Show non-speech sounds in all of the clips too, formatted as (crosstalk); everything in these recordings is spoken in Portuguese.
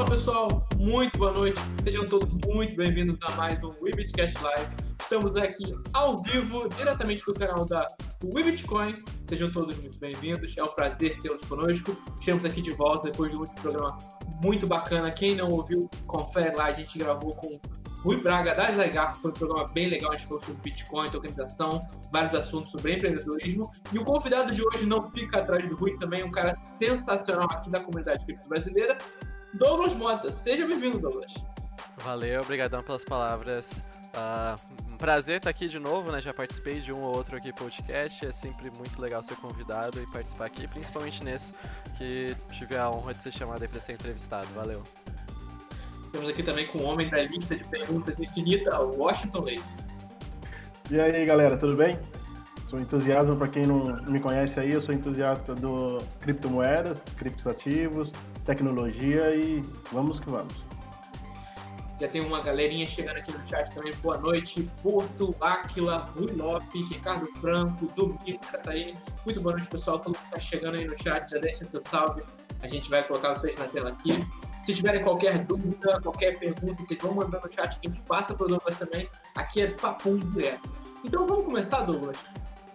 Fala pessoal, muito boa noite. Sejam todos muito bem-vindos a mais um Webitcast Live. Estamos aqui ao vivo, diretamente do canal da Webitcoin. Sejam todos muito bem-vindos. É um prazer tê-los conosco. Estamos aqui de volta depois de um último programa muito bacana. Quem não ouviu, confere lá. A gente gravou com Rui Braga da Zygar, foi um programa bem legal, a gente falou sobre Bitcoin, tokenização, vários assuntos sobre empreendedorismo. E o convidado de hoje não fica atrás do Rui também, um cara sensacional aqui da comunidade cripto brasileira, Douglas Mota. Seja bem-vindo, Douglas. Valeu, obrigadão pelas palavras. Uh, um prazer estar aqui de novo, né? Já participei de um ou outro aqui podcast. É sempre muito legal ser convidado e participar aqui, principalmente nesse que tive a honra de ser chamado aí para ser entrevistado. Valeu. Temos aqui também com o homem da lista de perguntas infinita, o Washington Leite. E aí, galera, tudo bem? Sou entusiasmo, para quem não me conhece aí, eu sou entusiasta do criptomoedas, criptoativos, tecnologia e vamos que vamos. Já tem uma galerinha chegando aqui no chat também. Boa noite. Porto, Áquila, Rui Lopes, Ricardo Franco, Domingos, Catarina. Muito boa noite, pessoal. Todo mundo que tá chegando aí no chat, já deixa seu salve. A gente vai colocar vocês na tela aqui. Se tiverem qualquer dúvida, qualquer pergunta, vocês vão mandando no chat que a gente passa para o Douglas também. Aqui é papum direto. Então vamos começar, Douglas.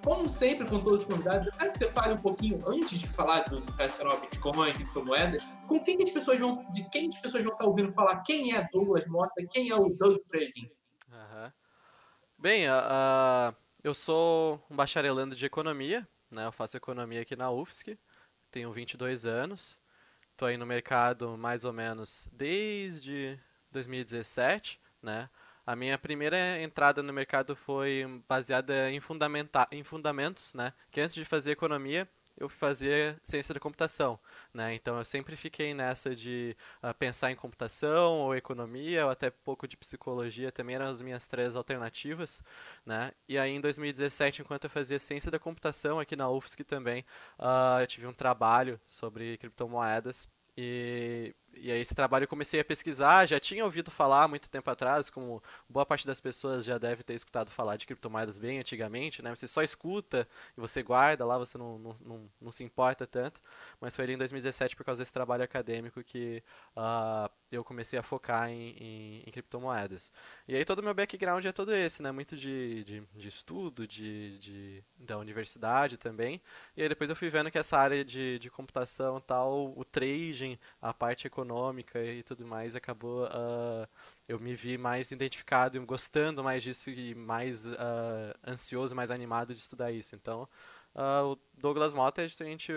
Como sempre com todos os convidados, eu quero que você fale um pouquinho, antes de falar do tradicional Bitcoin, criptomoedas, com quem que as pessoas vão, de quem as pessoas vão estar ouvindo falar quem é Douglas Mota, quem é o Doug Trading. Uhum. Bem, uh, eu sou um bacharelando de economia, né? Eu faço economia aqui na UFSC, tenho 22 anos. Estou aí no mercado mais ou menos desde 2017, né? A minha primeira entrada no mercado foi baseada em, fundamenta em fundamentos, né? Que antes de fazer economia, eu fazia ciência da computação, né? Então eu sempre fiquei nessa de uh, pensar em computação ou economia ou até pouco de psicologia, também eram as minhas três alternativas, né? E aí em 2017, enquanto eu fazia ciência da computação aqui na UFSC também, uh, eu tive um trabalho sobre criptomoedas e, e aí esse trabalho eu comecei a pesquisar, já tinha ouvido falar muito tempo atrás, como boa parte das pessoas já deve ter escutado falar de criptomoedas bem antigamente, né? Você só escuta e você guarda lá, você não, não, não, não se importa tanto. Mas foi ali em 2017, por causa desse trabalho acadêmico, que uh, eu comecei a focar em, em, em, criptomoedas. E aí todo o meu background é todo esse, né? Muito de, de, de estudo, de, de, da universidade também. E aí depois eu fui vendo que essa área de, de computação tal, o trading, a parte econômica e tudo mais, acabou... Uh, eu me vi mais identificado e gostando mais disso e mais uh, ansioso, mais animado de estudar isso. Então, uh, o Douglas Mota é justamente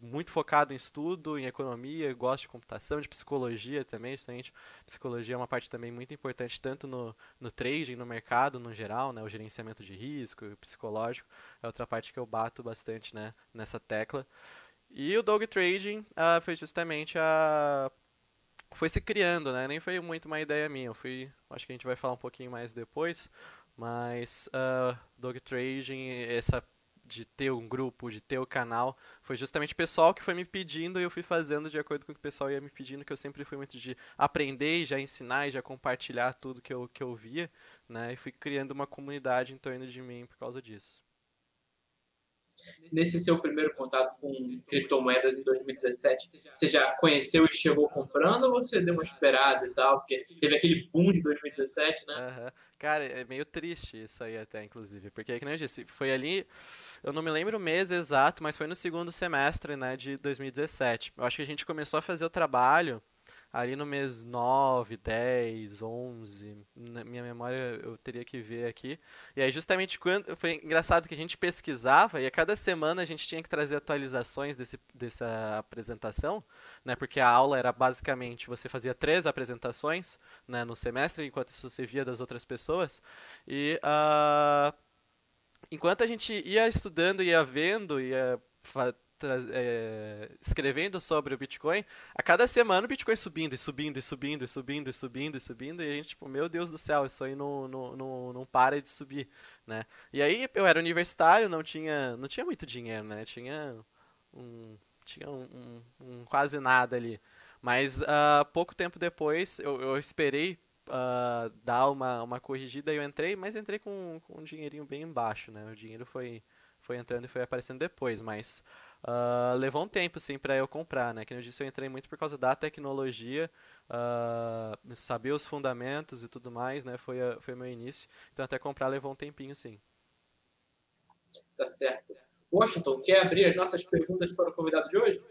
muito focado em estudo, em economia, gosto de computação, de psicologia também, justamente. Psicologia é uma parte também muito importante, tanto no, no trading, no mercado no geral, né, o gerenciamento de risco, psicológico, é outra parte que eu bato bastante né, nessa tecla. E o Dog Trading uh, foi justamente a foi se criando, né? Nem foi muito uma ideia minha. Eu fui, acho que a gente vai falar um pouquinho mais depois, mas uh, Dog Trading, essa de ter um grupo, de ter o um canal, foi justamente o pessoal que foi me pedindo e eu fui fazendo de acordo com o que o pessoal ia me pedindo, que eu sempre fui muito de aprender já ensinar e já compartilhar tudo que eu, que eu via, né? E fui criando uma comunidade em torno de mim por causa disso nesse seu primeiro contato com criptomoedas em 2017, você já conheceu e chegou comprando ou você deu uma esperada e tal? Porque teve aquele boom de 2017, né? Uhum. Cara, é meio triste isso aí até, inclusive. Porque, como eu disse, foi ali, eu não me lembro o mês exato, mas foi no segundo semestre, né, de 2017. Eu acho que a gente começou a fazer o trabalho ali no mês 9, 10, 11, na minha memória eu teria que ver aqui. E aí justamente quando foi engraçado que a gente pesquisava e a cada semana a gente tinha que trazer atualizações desse, dessa apresentação, né? Porque a aula era basicamente você fazia três apresentações, né, no semestre, enquanto isso você via das outras pessoas. E uh, enquanto a gente ia estudando, ia vendo, ia é, escrevendo sobre o Bitcoin, a cada semana o Bitcoin subindo e subindo e subindo e subindo e subindo e subindo, e a gente, tipo, meu Deus do céu, isso aí não, não, não, não para de subir, né? E aí eu era universitário, não tinha, não tinha muito dinheiro, né? Tinha um, tinha um, um, um quase nada ali. Mas uh, pouco tempo depois eu, eu esperei uh, dar uma, uma corrigida e eu entrei, mas entrei com, com um dinheirinho bem baixo, né? O dinheiro foi, foi entrando e foi aparecendo depois, mas uh, levou um tempo, sim, para eu comprar, né? Que eu disse, eu entrei muito por causa da tecnologia, uh, saber os fundamentos e tudo mais, né? Foi, a, foi meu início. Então, até comprar levou um tempinho, sim. Tá certo. Washington, quer abrir as nossas perguntas para o convidado de hoje?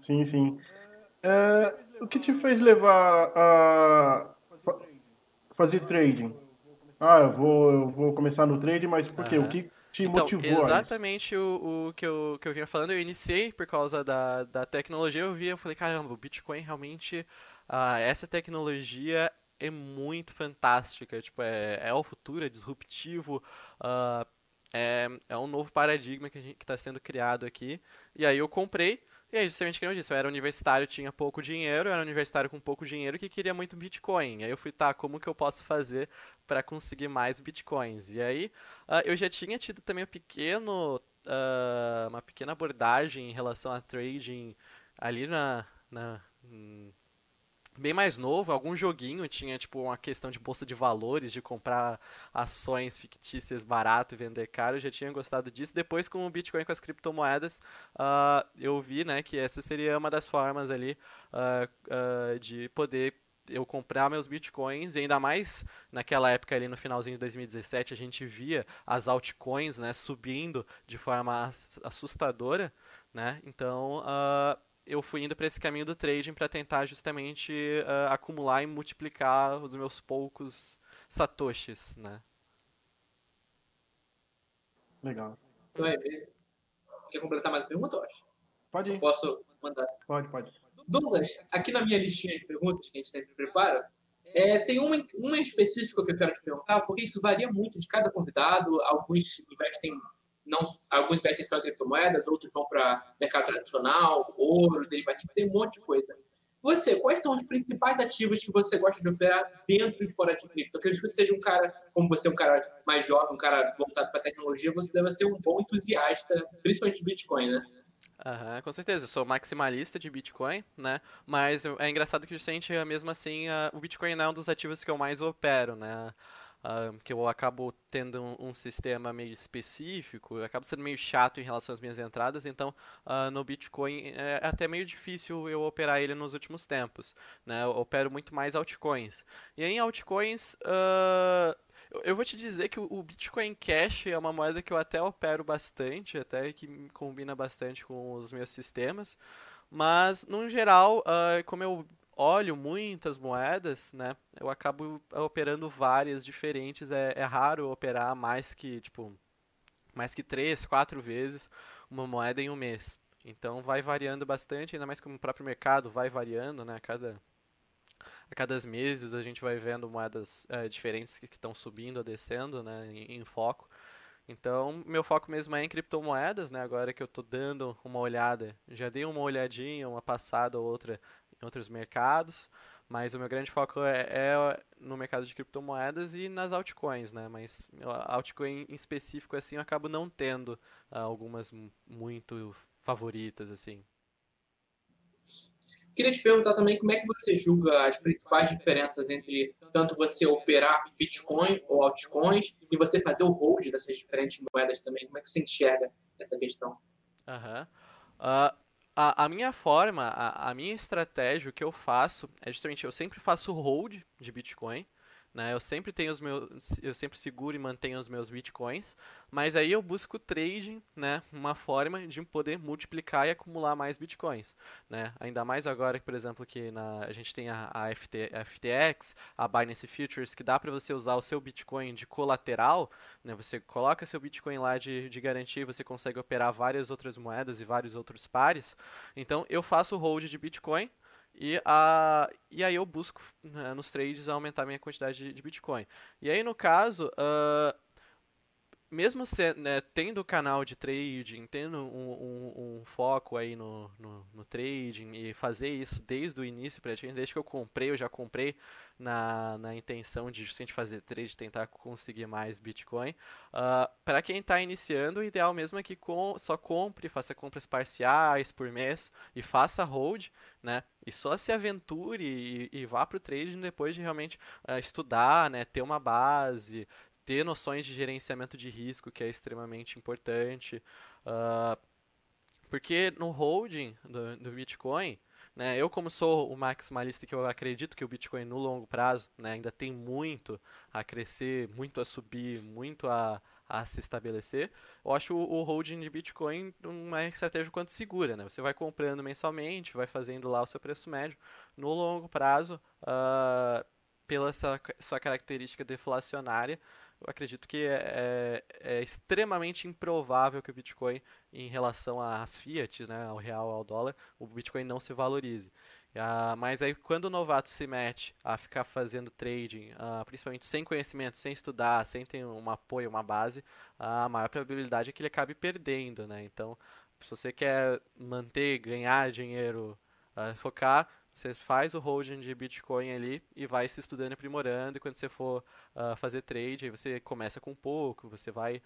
Sim, sim. É, o que te fez levar a fazer trading? Ah, eu vou, eu vou começar no trading, mas por quê? Uhum. O que te então, motivou? Exatamente o, o, que, eu, que eu vinha falando. Eu iniciei por causa da, da tecnologia. Eu vi, eu falei, caramba, o Bitcoin realmente. Uh, essa tecnologia é muito fantástica. Tipo, é, é o futuro, é disruptivo. Uh, é, é um novo paradigma que está sendo criado aqui. E aí eu comprei. E aí, justamente que eu disse, eu era universitário, tinha pouco dinheiro, eu era universitário com pouco dinheiro que queria muito Bitcoin. Aí eu fui, tá, como que eu posso fazer para conseguir mais Bitcoins? E aí, uh, eu já tinha tido também um pequeno, uh, uma pequena abordagem em relação a trading ali na, na bem mais novo, algum joguinho tinha tipo uma questão de bolsa de valores, de comprar ações fictícias barato e vender caro, eu já tinha gostado disso. Depois com o Bitcoin com as criptomoedas, uh, eu vi, né, que essa seria uma das formas ali uh, uh, de poder eu comprar meus bitcoins, e ainda mais naquela época ali no finalzinho de 2017, a gente via as altcoins, né, subindo de forma assustadora, né? Então, uh, eu fui indo para esse caminho do trading para tentar justamente uh, acumular e multiplicar os meus poucos satoshis, né? Legal. Aí. Quer completar mais pergunta, eu acho? Pode ir. Posso mandar? Pode, pode. Douglas, aqui na minha listinha de perguntas que a gente sempre prepara, é, tem uma, uma em específico que eu quero te perguntar, porque isso varia muito de cada convidado. Alguns investem não, alguns investem só em criptomoedas, outros vão para mercado tradicional, ouro, derivativo, tem um monte de coisa. Você, quais são os principais ativos que você gosta de operar dentro e fora de cripto? Eu acredito que você seja um cara, como você é um cara mais jovem, um cara voltado para tecnologia, você deve ser um bom entusiasta, principalmente de Bitcoin, né? Uhum, com certeza, eu sou maximalista de Bitcoin, né? Mas é engraçado que justamente, mesmo assim, o Bitcoin não é um dos ativos que eu mais opero, né? Uh, que eu acabo tendo um, um, sistema meio específico, eu acabo sendo meio chato em relação às minhas entradas, então uh, no Bitcoin é até meio difícil eu operar ele nos últimos tempos. Né? Eu opero muito mais altcoins. E em altcoins, uh, eu vou te dizer que o Bitcoin Cash é uma moeda que eu até opero bastante, até que combina bastante com os meus sistemas. Mas, no geral, como eu olho muitas moedas, né, eu acabo operando várias diferentes. É, é raro operar mais que, tipo, mais que três, quatro vezes uma moeda em um mês. Então vai variando bastante, ainda mais que o próprio mercado vai variando, né? Cada, a cada meses a gente vai vendo moedas é, diferentes que estão subindo ou descendo, né? Em, em, foco. Então meu foco mesmo é em criptomoedas, né? Agora que eu estou dando uma olhada, já dei uma olhadinha, uma passada ou outra em outros mercados, mas o meu grande foco é, é, no mercado de criptomoedas e nas altcoins, né? Mas altcoin em específico assim eu acabo não tendo uh, algumas muito favoritas assim. Queria te perguntar também como é que você julga as principais diferenças entre tanto você operar Bitcoin ou altcoins e você fazer o hold dessas diferentes moedas também. Como é que você enxerga essa questão? Uhum. Uh, a, a minha forma, a, a minha estratégia, o que eu faço é justamente eu sempre faço hold de Bitcoin. Né? Eu sempre tenho os meus, eu sempre seguro e mantenho os meus bitcoins, mas aí eu busco trading, né? Uma forma de poder multiplicar e acumular mais bitcoins, né? Ainda mais agora por exemplo, que na, a gente tem a, a, FT, FTX, a Binance Futures, que dá para você usar o seu bitcoin de colateral, né? Você coloca seu bitcoin lá de, de garantia, você consegue operar várias outras moedas e vários outros pares. Então eu faço hold de bitcoin e, a, e aí eu busco né, nos trades aumentar minha quantidade de, de Bitcoin. E aí, no caso, uh, mesmo se, né, tendo canal de trading, tendo um, um, um foco aí no, no, no, trading e fazer isso desde o início, praticamente, desde que eu comprei, eu já comprei na, na intenção de justamente fazer trade, tentar conseguir mais Bitcoin. Uh, ah, Para quem está iniciando, o ideal mesmo é que com, só compre, faça compras parciais por mês e faça hold, né? E só se aventure e, e vá para o trading depois de realmente uh, estudar, né? Ter uma base, ter noções de gerenciamento de risco, que é extremamente importante. Uh, Porque no holding do, do Bitcoin, né, eu como sou o maximalista que eu acredito que o Bitcoin no longo prazo né, ainda tem muito a crescer, muito a subir, muito a, a se estabelecer, eu acho o, holding de Bitcoin uma estratégia quanto segura. Né? Você vai comprando mensalmente, vai fazendo lá o seu preço médio. No longo prazo, uh, pela sua, sua característica deflacionária, eu acredito que é, é, é, extremamente improvável que o Bitcoin, em relação às fiat, né, ao real, ao dólar, o Bitcoin não se valorize. Uh, mas aí quando o novato se mete a ficar fazendo trading, uh, principalmente sem conhecimento, sem estudar, sem ter um apoio, uma base, a maior probabilidade é que ele acabe perdendo, né? Então, se você quer manter, ganhar dinheiro, uh, focar, você faz o holding de Bitcoin ali e vai se estudando e aprimorando. E quando você for fazer trade, aí você começa com pouco, você vai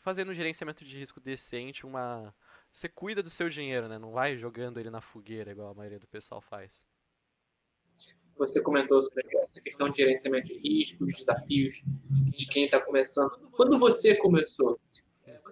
fazendo um gerenciamento de risco decente, uma você cuida do seu dinheiro, né? Não vai jogando ele na fogueira, igual a maioria do pessoal faz. Você comentou sobre essa questão de gerenciamento de risco, os desafios de quem está começando. Quando você começou,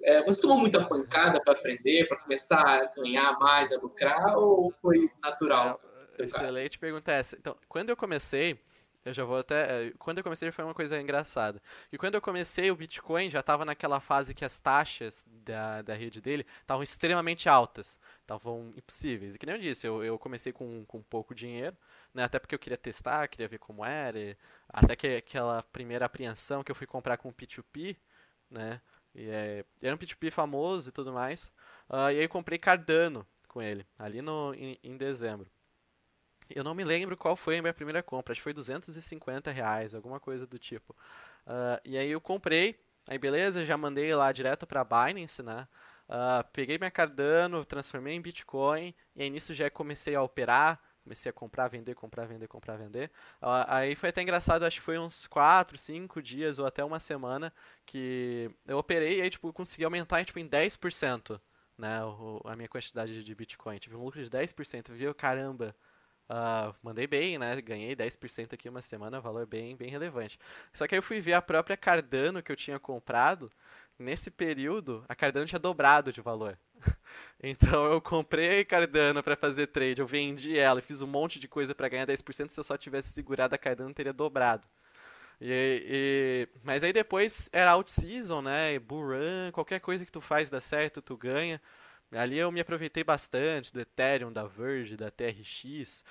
é, você tomou muita pancada para aprender, para começar a ganhar mais, a lucrar, ou foi natural? É, excelente pergunta essa. Então, quando eu comecei, eu já vou até. Eh, quando eu comecei foi uma coisa engraçada. E quando eu comecei, o Bitcoin já estava naquela fase que as taxas da, da rede dele estavam extremamente altas. Estavam impossíveis. E que nem eu disse, eu, eu comecei com, com pouco dinheiro, né? Até porque eu queria testar, queria ver como era. E, até que aquela primeira apreensão que eu fui comprar com o P2P, né? E, é, era um P2P famoso e tudo mais. Uh, e aí eu comprei Cardano com ele, ali no, em, em dezembro. Eu não me lembro qual foi a minha primeira compra, acho que foi 250 reais, alguma coisa do tipo. Uh, e aí eu comprei, aí beleza, já mandei lá direto para Binance, né? Uh, peguei minha Cardano, transformei em Bitcoin, e aí nisso já comecei a operar, comecei a comprar, vender, comprar, vender, comprar, vender. Uh, aí foi até engraçado, acho que foi uns 4, 5 dias ou até uma semana que eu operei e aí tipo, consegui aumentar tipo, em 10%. Né, a minha quantidade de Bitcoin. Tive um lucro de 10%. Viu? Caramba, Uh, mandei bem, né? Ganhei 10% aqui uma semana, valor bem, bem relevante. Só que aí eu fui ver a própria Cardano que eu tinha comprado. Nesse período, a Cardano tinha dobrado de valor. (laughs) então eu comprei Cardano para fazer trade, eu vendi ela e fiz um monte de coisa para ganhar 10%. Se eu só tivesse segurado a Cardano, teria dobrado. E, e, mas aí depois era out season, né? Bull run, qualquer coisa que tu faz dá certo, tu ganha. Ali eu me aproveitei bastante do Ethereum, da Verge, da TRX.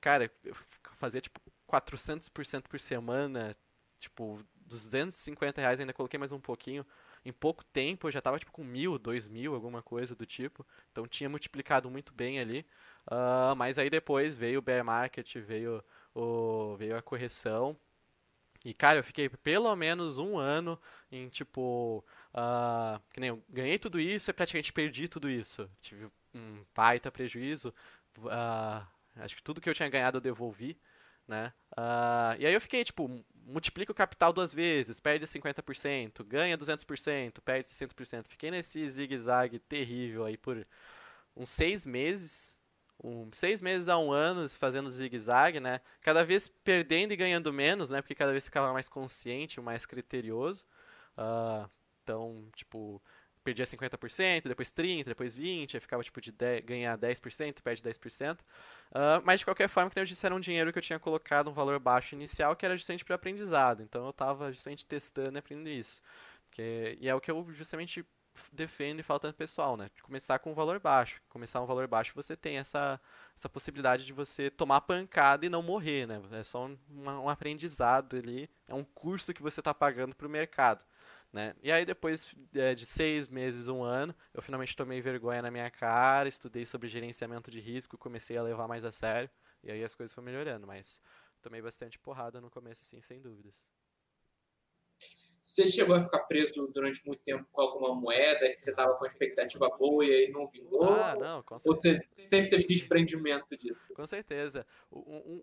Cara, eu fazia tipo 400% por semana, tipo 250 reais, ainda coloquei mais um pouquinho. Em pouco tempo eu já tava tipo com mil, dois mil, alguma coisa do tipo. Então tinha multiplicado muito bem ali. Uh, mas aí depois veio o bear market, veio, o, veio a correção. E cara, eu fiquei pelo menos um ano em tipo Uh, que nem eu ganhei tudo isso e praticamente perdi tudo isso. Tive um baita prejuízo. Uh, acho que tudo que eu tinha ganhado eu devolvi. Né? Uh, e aí eu fiquei, tipo, multiplica o capital duas vezes, perde 50%, ganha 200%, perde 60%. Fiquei nesse zigue-zague terrível aí por uns seis meses, um, seis meses a um ano fazendo zigue-zague, né? Cada vez perdendo e ganhando menos, né? Porque cada vez ficava mais consciente, mais criterioso. Uh, então, tipo, perdia 50%, depois 30%, depois 20%, aí ficava tipo de 10, ganhar 10%, perde 10%. Uh, ah, mas de qualquer forma, que eu disse, era um dinheiro que eu tinha colocado um valor baixo inicial, que era justamente para aprendizado. Então eu estava justamente testando e aprendendo isso. Porque, e é o que eu justamente defendo e falo tanto pessoal, né? Começar com um valor baixo. Começar um valor baixo, você tem essa, essa possibilidade de você tomar pancada e não morrer, né? É só um, um aprendizado ali, é um curso que você está pagando para o mercado. Né? E aí depois é, de seis meses, um ano, eu finalmente tomei vergonha na minha cara, estudei sobre gerenciamento de risco, comecei a levar mais a sério, e aí as coisas foram melhorando, mas tomei bastante porrada no começo, sim, sem dúvidas. Você chegou a ficar preso durante muito tempo com alguma moeda que você estava com expectativa boa e aí não vingou? Ah, não, com certeza. Ou você sempre teve desprendimento disso? Com certeza.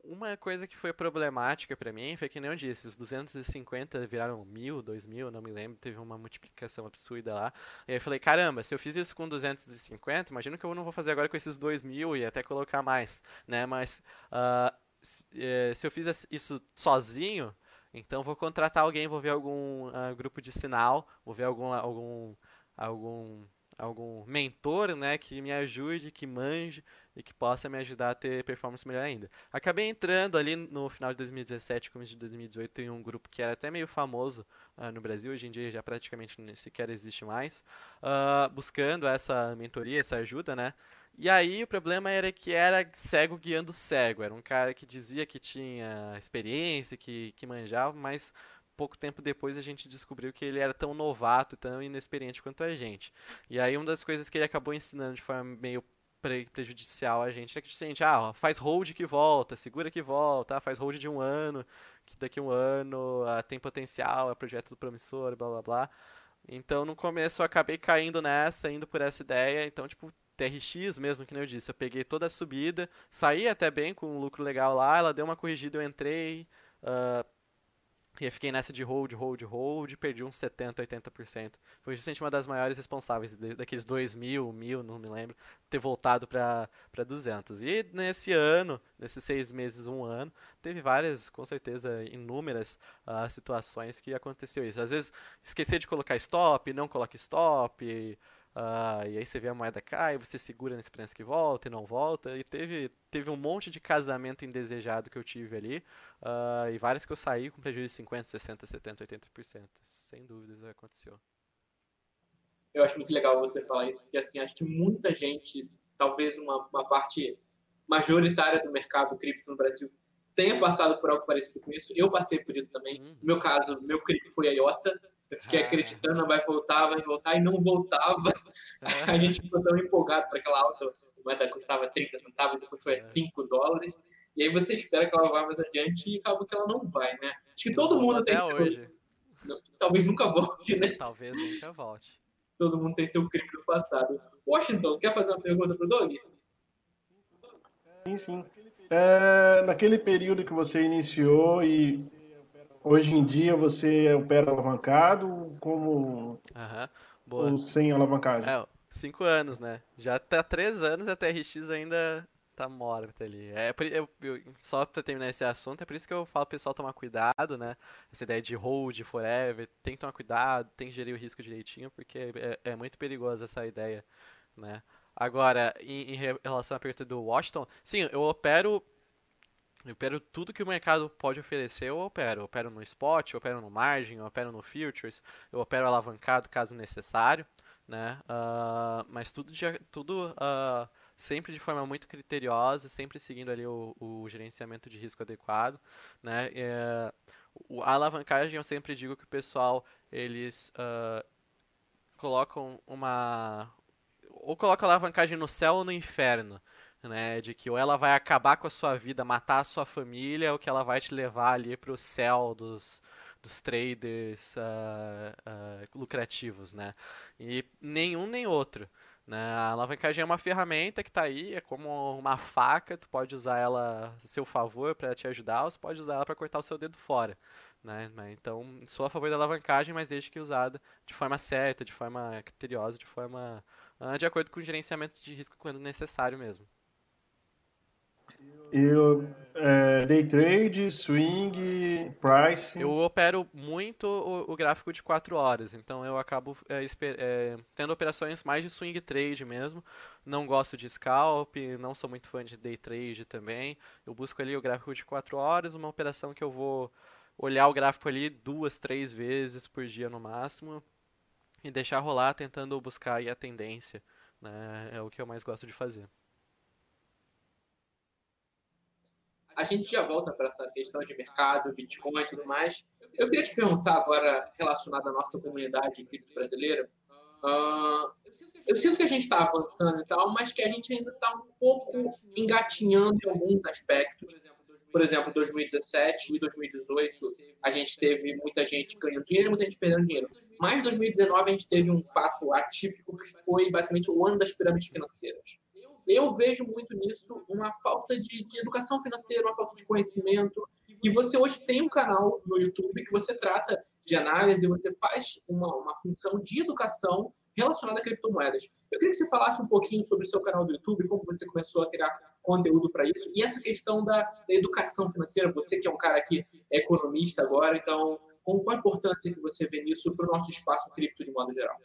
uma coisa que foi problemática para mim foi que nem eu disse, os 250 viraram mil, dois mil, não me lembro, teve uma multiplicação absurda lá. E aí eu falei, caramba, se eu fiz isso com 250, imagina que eu não vou fazer agora com esses dois mil e até colocar mais, né? Mas uh, se eu fiz isso sozinho então vou contratar alguém, vou ver algum uh, grupo de sinal, vou ver algum algum algum algum mentor, né, que me ajude, que manje e que possa me ajudar a ter performance melhor ainda. Acabei entrando ali no final de 2017, começo de 2018, em um grupo que era até meio famoso uh, no Brasil, hoje em dia já praticamente sequer existe mais, uh, buscando essa mentoria, essa ajuda, né? E aí o problema era que era cego guiando cego. Era um cara que dizia que tinha experiência, que, que manjava, mas pouco tempo depois a gente descobriu que ele era tão novato, tão inexperiente quanto a gente. E aí uma das coisas que ele acabou ensinando de forma meio pre prejudicial a gente é que a gente, ah, faz hold que volta, segura que volta, ah, faz hold de um ano, que daqui a um ano ah, tem potencial, é projeto do promissor, blá blá blá. Então no começo eu acabei caindo nessa, indo por essa ideia, então tipo TRX mesmo, que nem eu disse, eu peguei toda a subida, saí até bem com um lucro legal lá, ela deu uma corrigida, eu entrei, uh, e eu fiquei nessa de hold, hold, hold, perdi uns 70, 80%. Foi justamente uma das maiores responsáveis daqueles 2 mil, mil, não me lembro, ter voltado para 200. E nesse ano, nesses seis meses, um ano, teve várias, com certeza, inúmeras uh, situações que aconteceu isso. Às vezes, esquecer de colocar stop, não coloque stop, Uh, e aí você vê a moeda cai, você segura nesse preço que volta e não volta. E teve, teve um monte de casamento indesejado que eu tive ali. Uh, e vários que eu saí com prejuízo de 50, 60, 70, 80%. Sem dúvidas aconteceu. Eu acho muito legal você falar isso, porque assim, acho que muita gente, talvez uma, uma parte majoritária do mercado cripto no Brasil, tenha passado por algo parecido com isso. Eu passei por isso também. Uhum. No meu caso, meu cripto foi a IOTA. Eu fiquei ah. acreditando, vai voltar, vai voltar, e não voltava. Ah. (laughs) A gente ficou tão empolgado para aquela alta, a moeda custava 30 centavos, depois foi a 5 é. dólares. E aí você espera que ela vá mais adiante e acaba que ela não vai, né? Acho que todo mundo tem seu... hoje. Talvez nunca volte, né? Talvez nunca volte. Todo mundo tem seu crime no passado. Washington, quer fazer uma pergunta pro Doug? Sim, sim. É, naquele período que você iniciou e Hoje em dia você opera alavancado como uhum, ou sem alavancagem? É, cinco anos, né? Já tá três anos e a TRX ainda tá morta ali. É, eu, eu, só pra terminar esse assunto, é por isso que eu falo pro pessoal tomar cuidado, né? Essa ideia de hold forever, tem que tomar cuidado, tem que gerir o risco direitinho, porque é, é muito perigosa essa ideia, né? Agora, em, em relação à pergunta do Washington, sim, eu opero eu opero tudo que o mercado pode oferecer, eu opero. Eu opero no spot, eu opero no margin, eu opero no futures, eu opero alavancado caso necessário, né? Uh, mas tudo, de, tudo uh, sempre de forma muito criteriosa, sempre seguindo ali o, o gerenciamento de risco adequado, né? É, a alavancagem eu sempre digo que o pessoal eles uh, colocam uma ou colocam a alavancagem no céu ou no inferno né? De que ou ela vai acabar com a sua vida, matar a sua família, ou que ela vai te levar ali para o céu dos, dos traders uh, uh, lucrativos, né? E nenhum nem outro. Né? A alavancagem é uma ferramenta que está aí, é como uma faca, tu pode usar ela a seu favor para te ajudar, ou você pode usar ela para cortar o seu dedo fora. Né? Então, sou a favor da alavancagem, mas desde que usada de forma certa, de forma criteriosa, de forma uh, de acordo com o gerenciamento de risco quando necessário mesmo. Eu, é, day trade, swing, price. Eu opero muito o, o gráfico de 4 horas, então eu acabo é, é, tendo operações mais de swing trade mesmo. Não gosto de scalp, não sou muito fã de day trade também. Eu busco ali o gráfico de 4 horas, uma operação que eu vou olhar o gráfico ali duas, três vezes por dia no máximo e deixar rolar tentando buscar a tendência. Né? É o que eu mais gosto de fazer. A gente já volta para essa questão de mercado, Bitcoin e tudo mais. Eu queria te perguntar agora, relacionado à nossa comunidade cripto brasileira, uh, eu sinto que a gente está avançando e tal, mas que a gente ainda está um pouco engatinhando em alguns aspectos. Por exemplo, 2017 e 2018, a gente teve muita gente ganhando dinheiro e muita gente perdendo dinheiro. Mas em 2019 a gente teve um fato atípico que foi basicamente o ano das pirâmides financeiras eu vejo muito nisso uma falta de, de, educação financeira, uma falta de conhecimento. E você hoje tem um canal no YouTube que você trata de análise, você faz uma, uma função de educação relacionada a criptomoedas. Eu queria que você falasse um pouquinho sobre o seu canal do YouTube, como você começou a criar conteúdo para isso, e essa questão da, da, educação financeira. Você que é um cara que é economista agora, então, qual a importância que você vê nisso para o nosso espaço cripto de modo geral?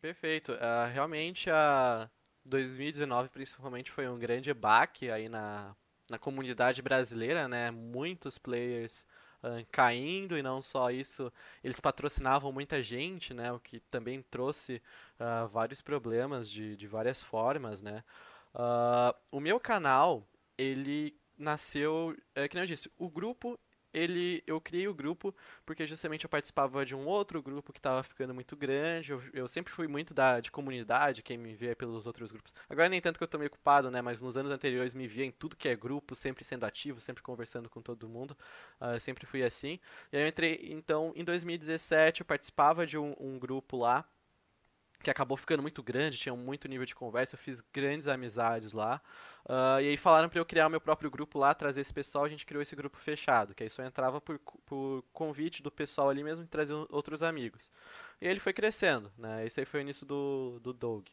Perfeito. Uh, realmente a 2019 principalmente foi um grande baque aí na, na comunidade brasileira, né? Muitos players uh, caindo e não só isso, eles patrocinavam muita gente, né? O que também trouxe uh, vários problemas de, de várias formas, né? o meu canal, ele nasceu, é, que eu disse, o grupo ele, eu criei o grupo porque justamente eu participava de um outro grupo que estava ficando muito grande. Eu, eu, sempre fui muito da, de comunidade, quem me via pelos outros grupos. Agora nem tanto que eu tô meio ocupado, né? Mas nos anos anteriores me via em tudo que é grupo, sempre sendo ativo, sempre conversando com todo mundo. Uh, sempre fui assim. E aí eu entrei, então, em 2017 eu participava de um, um grupo lá que acabou ficando muito grande, tinha muito nível de conversa, eu fiz grandes amizades lá. Uh, e aí falaram para eu criar o meu próprio grupo lá, trazer esse pessoal, a gente criou esse grupo fechado, que aí só entrava por, por convite do pessoal ali mesmo e trazer outros amigos. E ele foi crescendo, né? Esse aí foi o início do, do Doug.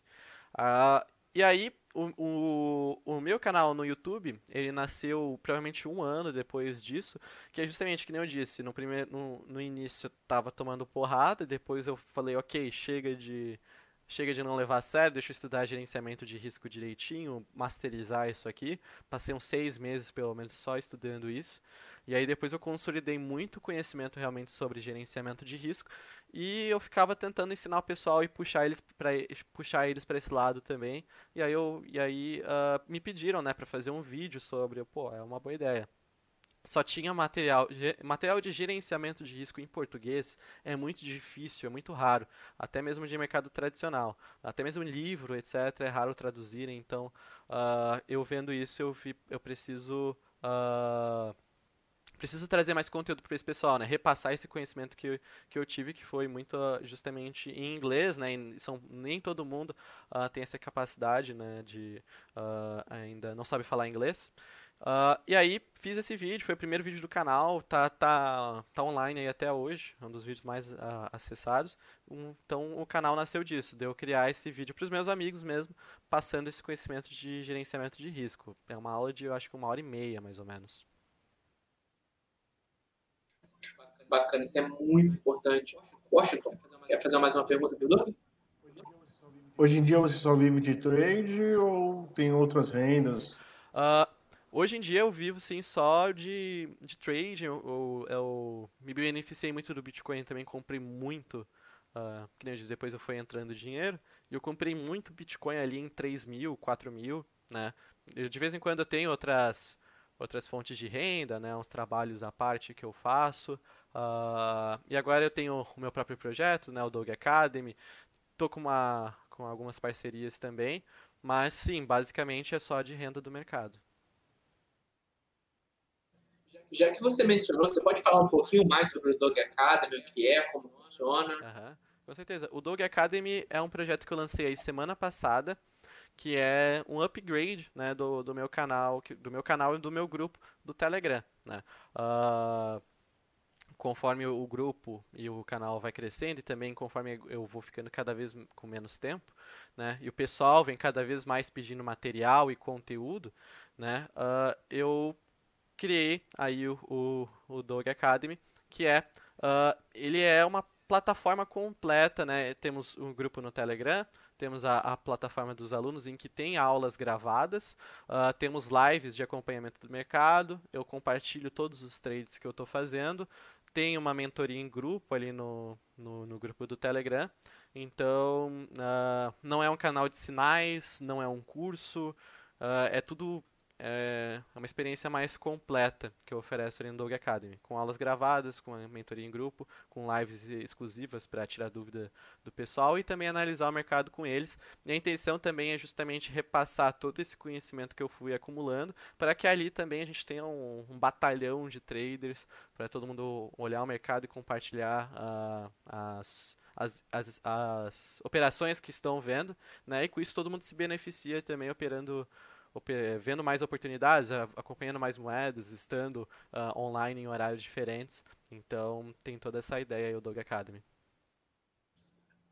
Uh, e aí, o, o, o, meu canal no YouTube, ele nasceu provavelmente um ano depois disso, que é justamente que nem eu disse, no, primeiro, no, no início eu tava tomando porrada, depois eu falei, ok, chega de chega de não levar a sério, deixa eu estudar gerenciamento de risco direitinho, masterizar isso aqui. Passei uns seis meses, pelo menos, só estudando isso. E aí depois eu consolidei muito conhecimento realmente sobre gerenciamento de risco. E eu ficava tentando ensinar o pessoal e puxar eles para puxar eles para esse lado também. E aí, eu, e aí uh, me pediram né, para fazer um vídeo sobre, pô, é uma boa ideia só tinha material. Material de gerenciamento de risco em português é muito difícil, é muito raro. Até mesmo de mercado tradicional. Até mesmo livro, etc., é raro traduzir. Então, uh, eu vendo isso, eu, eu preciso. Uh, preciso trazer mais conteúdo para esse pessoal, né? Repassar esse conhecimento que, que eu tive, que foi muito uh, justamente em inglês, né? E são, nem todo mundo uh, tem essa capacidade, né? De uh, ainda não sabe falar inglês. Uh, e aí fiz esse vídeo, foi o primeiro vídeo do canal, tá, tá, tá online aí até hoje, é um dos vídeos mais uh, acessados. Um, então o canal nasceu disso, de eu criar esse vídeo para os meus amigos mesmo, passando esse conhecimento de gerenciamento de risco. É uma aula de, eu acho que uma hora e meia, mais ou menos. Bacana, isso é muito importante. Washington, quer fazer mais uma pergunta para Hoje em dia você só vive de trade ou tem outras rendas? Uh, Hoje em dia eu vivo sim só de, de trade, eu, eu, eu me beneficiei muito do Bitcoin também, comprei muito, uh, que nem eu disse, depois eu fui entrando dinheiro, e eu comprei muito Bitcoin ali em 3 mil, 4 mil, né? Eu, de vez em quando eu tenho outras, outras fontes de renda, né? Uns trabalhos à parte que eu faço, uh, e agora eu tenho o meu próprio projeto, né? O Dog Academy, tô com, uma, com algumas parcerias também, mas sim, basicamente é só de renda do mercado. Já que você mencionou, você pode falar um pouquinho mais sobre o Dog Academy, o que é, como funciona? Uhum, com certeza. O Dog Academy é um projeto que eu lancei semana passada, que é um upgrade né, do, do meu canal, do meu canal e do meu grupo do Telegram. Né? Uh, conforme o grupo e o canal vai crescendo e também conforme eu vou ficando cada vez com menos tempo, né, e o pessoal vem cada vez mais pedindo material e conteúdo, né, uh, eu criei aí o, o, o Dog Academy, que é, uh, ele é uma plataforma completa, né? Temos um grupo no Telegram, temos a, a plataforma dos alunos em que tem aulas gravadas, uh, temos lives de acompanhamento do mercado, eu compartilho todos os trades que eu estou fazendo, tem uma mentoria em grupo ali no, no, no grupo do Telegram, então uh, não é um canal de sinais, não é um curso, uh, é tudo é uma experiência mais completa que eu ofereço ali no Dog Academy, com aulas gravadas, com a mentoria em grupo, com lives exclusivas para tirar dúvida do pessoal e também analisar o mercado com eles. E a intenção também é justamente repassar todo esse conhecimento que eu fui acumulando, para que ali também a gente tenha um, um batalhão de traders, para todo mundo olhar o mercado e compartilhar uh, as as, as, as operações que estão vendo, né? E com isso todo mundo se beneficia também operando vendo mais oportunidades, acompanhando mais moedas, estando uh, online em horários diferentes. Então tem toda essa ideia aí o Dog Academy.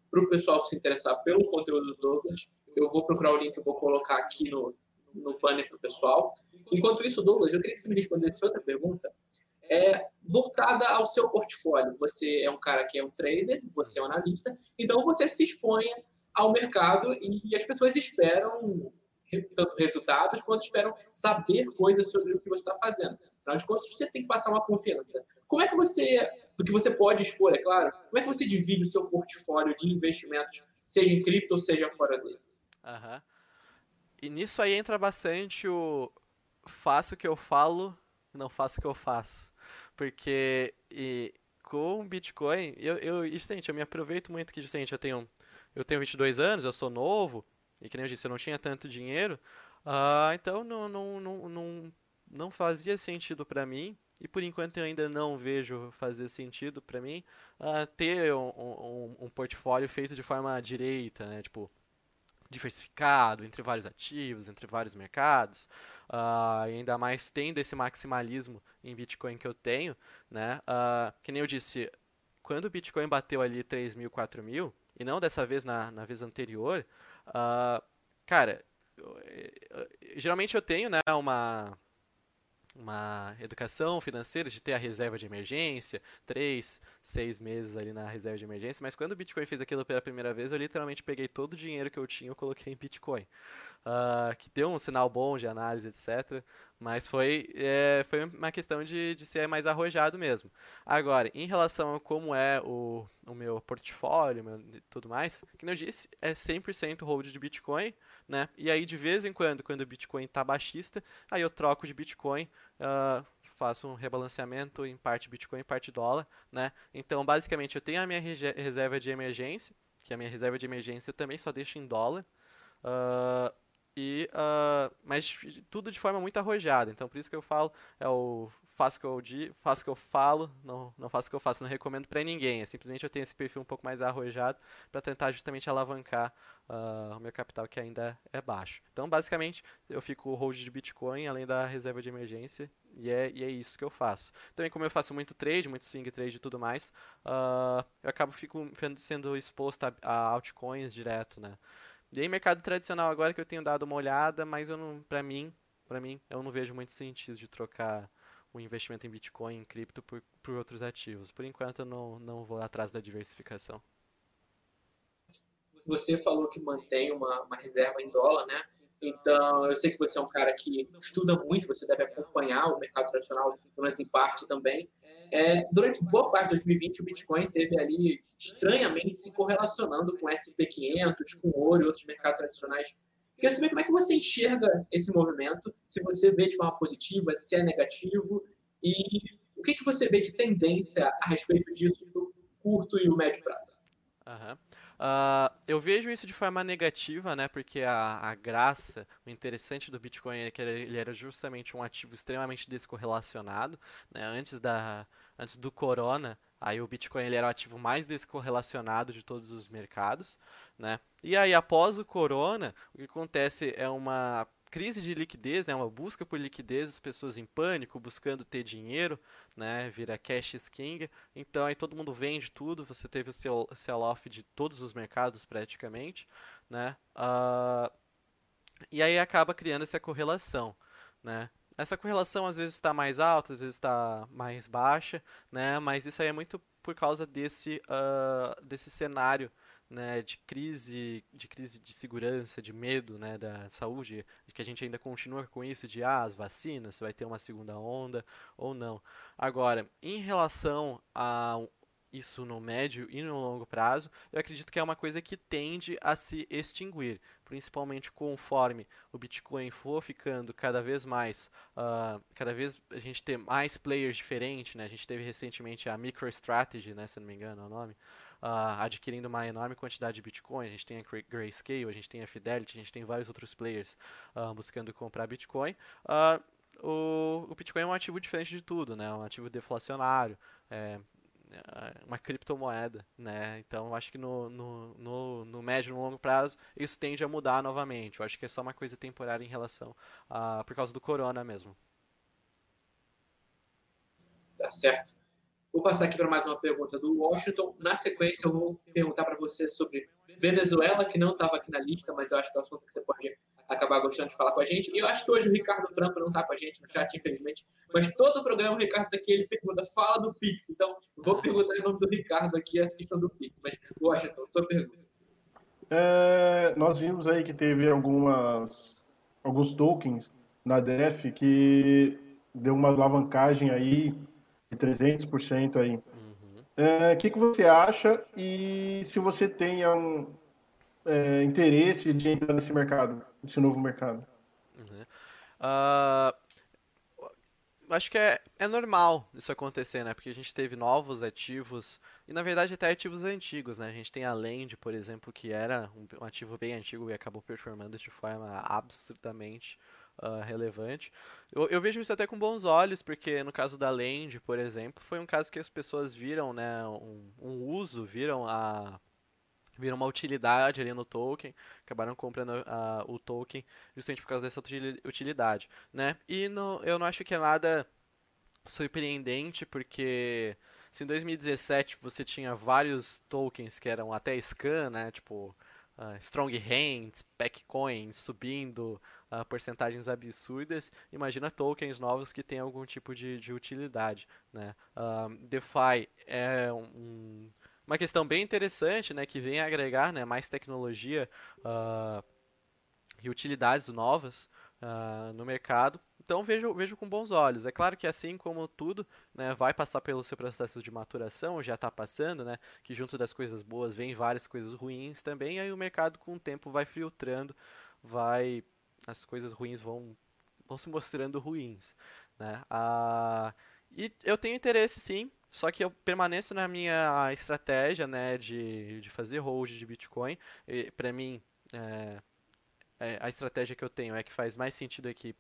Para o pessoal que se interessar pelo conteúdo do Douglas, eu vou procurar o link que eu vou colocar aqui no, no banner para o pessoal. Enquanto isso, Douglas, eu queria que você me respondesse outra pergunta. É, voltada ao seu portfólio. Você é um cara que é um trader, você é um analista, então você se expõe ao mercado e as pessoas esperam tanto resultados quanto esperam saber coisas sobre o que você está fazendo. Afinal de contas, você tem que passar uma confiança. Como é que você, do que você pode expor, é claro, como é que você divide o seu portfólio de investimentos, seja em cripto ou seja fora dele? Uhum. E nisso aí entra bastante o faço o que eu falo, não faço o que eu faço. Porque e, com Bitcoin, eu, eu, gente, eu me aproveito muito que, gente, eu tenho, eu tenho 22 anos, eu sou novo, e que nem eu disse, eu não tinha tanto dinheiro, uh, então não, não, não, não, não fazia sentido para mim, e por enquanto eu ainda não vejo fazer sentido para mim, uh, ter um, um, um, portfólio feito de forma direita, né, tipo, diversificado entre vários ativos, entre vários mercados, uh, ainda mais tendo esse maximalismo em Bitcoin que eu tenho, né? Uh, que nem eu disse, quando o Bitcoin bateu ali 3 mil, 4 mil, e não dessa vez na, na vez anterior, uh, cara, eu, eu, geralmente eu tenho, né, uma uma educação financeira, de ter a reserva de emergência, três, seis meses ali na reserva de emergência, mas quando o Bitcoin fez aquilo pela primeira vez, eu literalmente peguei todo o dinheiro que eu tinha e coloquei em Bitcoin. Uh, que deu um sinal bom de análise, etc. Mas foi, é, foi uma questão de, de ser mais arrojado mesmo. Agora, em relação a como é o, o meu portfólio e tudo mais, que eu disse, é 100% hold de Bitcoin, né? E aí de vez em quando, quando o Bitcoin está baixista, aí eu troco de Bitcoin, uh, faço um rebalanceamento em parte Bitcoin, em parte dólar, né? Então basicamente eu tenho a minha reserva de emergência, que a minha reserva de emergência eu também só deixo em dólar. Uh, e, uh, mas tudo de forma muito arrojada. Então por isso que eu falo, é o faço o que eu digo, faço o que eu falo, não, não faço o que eu faço, não recomendo para ninguém. É simplesmente eu tenho esse perfil um pouco mais arrojado para tentar justamente alavancar uh, o meu capital que ainda é baixo. Então, basicamente, eu fico hold de Bitcoin além da reserva de emergência e é, e é isso que eu faço. Também como eu faço muito trade, muito swing trade e tudo mais, uh, eu acabo fico sendo exposto a, a altcoins direto, né? E aí, mercado tradicional agora que eu tenho dado uma olhada, mas eu não, para mim, para mim, eu não vejo muito sentido de trocar o investimento em Bitcoin, em cripto, por, por outros ativos. Por enquanto, eu não, não vou atrás da diversificação. Você falou que mantém uma, uma reserva em dólar, né? Então, eu sei que você é um cara que estuda muito, você deve acompanhar o mercado tradicional, pelo menos em parte também. É, durante boa parte de 2020, o Bitcoin teve ali estranhamente se correlacionando com SP500, com ouro e outros mercados tradicionais Queria saber como é que você enxerga esse movimento, se você vê de forma positiva, se é negativo, e o que, que você vê de tendência a respeito disso no curto e o médio prazo. Uhum. Uh, eu vejo isso de forma negativa, né? Porque a, a, graça, o interessante do Bitcoin é que ele era justamente um ativo extremamente descorrelacionado. Né? Antes, da, antes do Corona, aí o Bitcoin ele era o ativo mais descorrelacionado de todos os mercados. Né? E aí, após o corona, o que acontece é uma crise de liquidez, né, uma busca por liquidez, as pessoas em pânico, buscando ter dinheiro, né, vira cash king. Então aí todo mundo vende tudo, você teve o seu sell-off de todos os mercados praticamente, né? Uh, e aí acaba criando essa correlação, né? Essa correlação às vezes está mais alta, às vezes está mais baixa, né? Mas isso aí é muito por causa desse, uh, desse cenário né, de crise, de crise de segurança, de medo, né, da saúde, de que a gente ainda continua com isso de ah, as vacinas, se vai ter uma segunda onda ou não. Agora, em relação a isso no médio e no longo prazo, eu acredito que é uma coisa que tende a se extinguir, principalmente conforme o Bitcoin for ficando cada vez mais, uh, cada vez a gente ter mais players diferentes, né? A gente teve recentemente a MicroStrategy, né, se não me engano é o nome, uh, adquirindo uma enorme quantidade de Bitcoin. A gente tem a Grayscale, a gente tem a Fidelity, a gente tem vários outros players uh, buscando comprar Bitcoin. Uh, o, o, Bitcoin é um ativo diferente de tudo, né? Um ativo deflacionário, é, é uma criptomoeda, né? Então, acho que no, no, no, no médio e no longo prazo isso tende a mudar novamente. Eu acho que é só uma coisa temporária em relação a por causa do corona mesmo. Tá certo. Vou passar aqui para mais uma pergunta do Washington. Na sequência, eu vou perguntar para você sobre Venezuela, que não estava aqui na lista, mas eu acho que é um assunto que você pode acabar gostando de falar com a gente. E eu acho que hoje o Ricardo Franco não está com a gente no chat, infelizmente, mas todo o programa o Ricardo está aqui, ele pergunta, fala do Pix. Então, vou perguntar em nome do Ricardo aqui a questão do Pix. Mas, Washington, sua pergunta. é, nós vimos aí que teve algumas, alguns tokens na DEF que deu uma alavancagem aí de 300% aí. O uhum. é, que, que você acha e se você tem um, é, interesse de entrar nesse mercado, nesse novo mercado? Uhum. Uh, acho que é, é normal isso acontecer, né? Porque a gente teve novos ativos e na verdade até ativos antigos, né? A gente tem a Land, por exemplo, que era um, um ativo bem antigo e acabou performando de forma absolutamente uh, relevante. Eu, eu, vejo isso até com bons olhos, porque no caso da Land, por exemplo, foi um caso que as pessoas viram, né, um, um uso, viram a viram uma utilidade ali no token, acabaram comprando uh, o token justamente por causa dessa utilidade, né? E no, eu não acho que é nada surpreendente, porque se em 2017 você tinha vários tokens que eram até scan, né? Tipo, uh, Strong Hands, Packcoin subindo uh, porcentagens absurdas, imagina tokens novos que têm algum tipo de, de utilidade, né? Uh, DeFi é um uma questão bem interessante, né, que vem agregar né, mais tecnologia e utilidades novas no mercado. Então vejo, vejo com bons olhos. É claro que assim como tudo, né, vai passar pelo seu processo de maturação, já está passando, né, que junto das coisas boas vem várias coisas ruins também, aí o mercado com o tempo vai filtrando, vai as coisas ruins vão, vão se mostrando ruins. Né? Ah, e eu tenho interesse sim só que eu permaneço na minha estratégia, né, de, de fazer hold de Bitcoin. Para mim, é, é, a estratégia que eu tenho é que faz mais sentido aqui,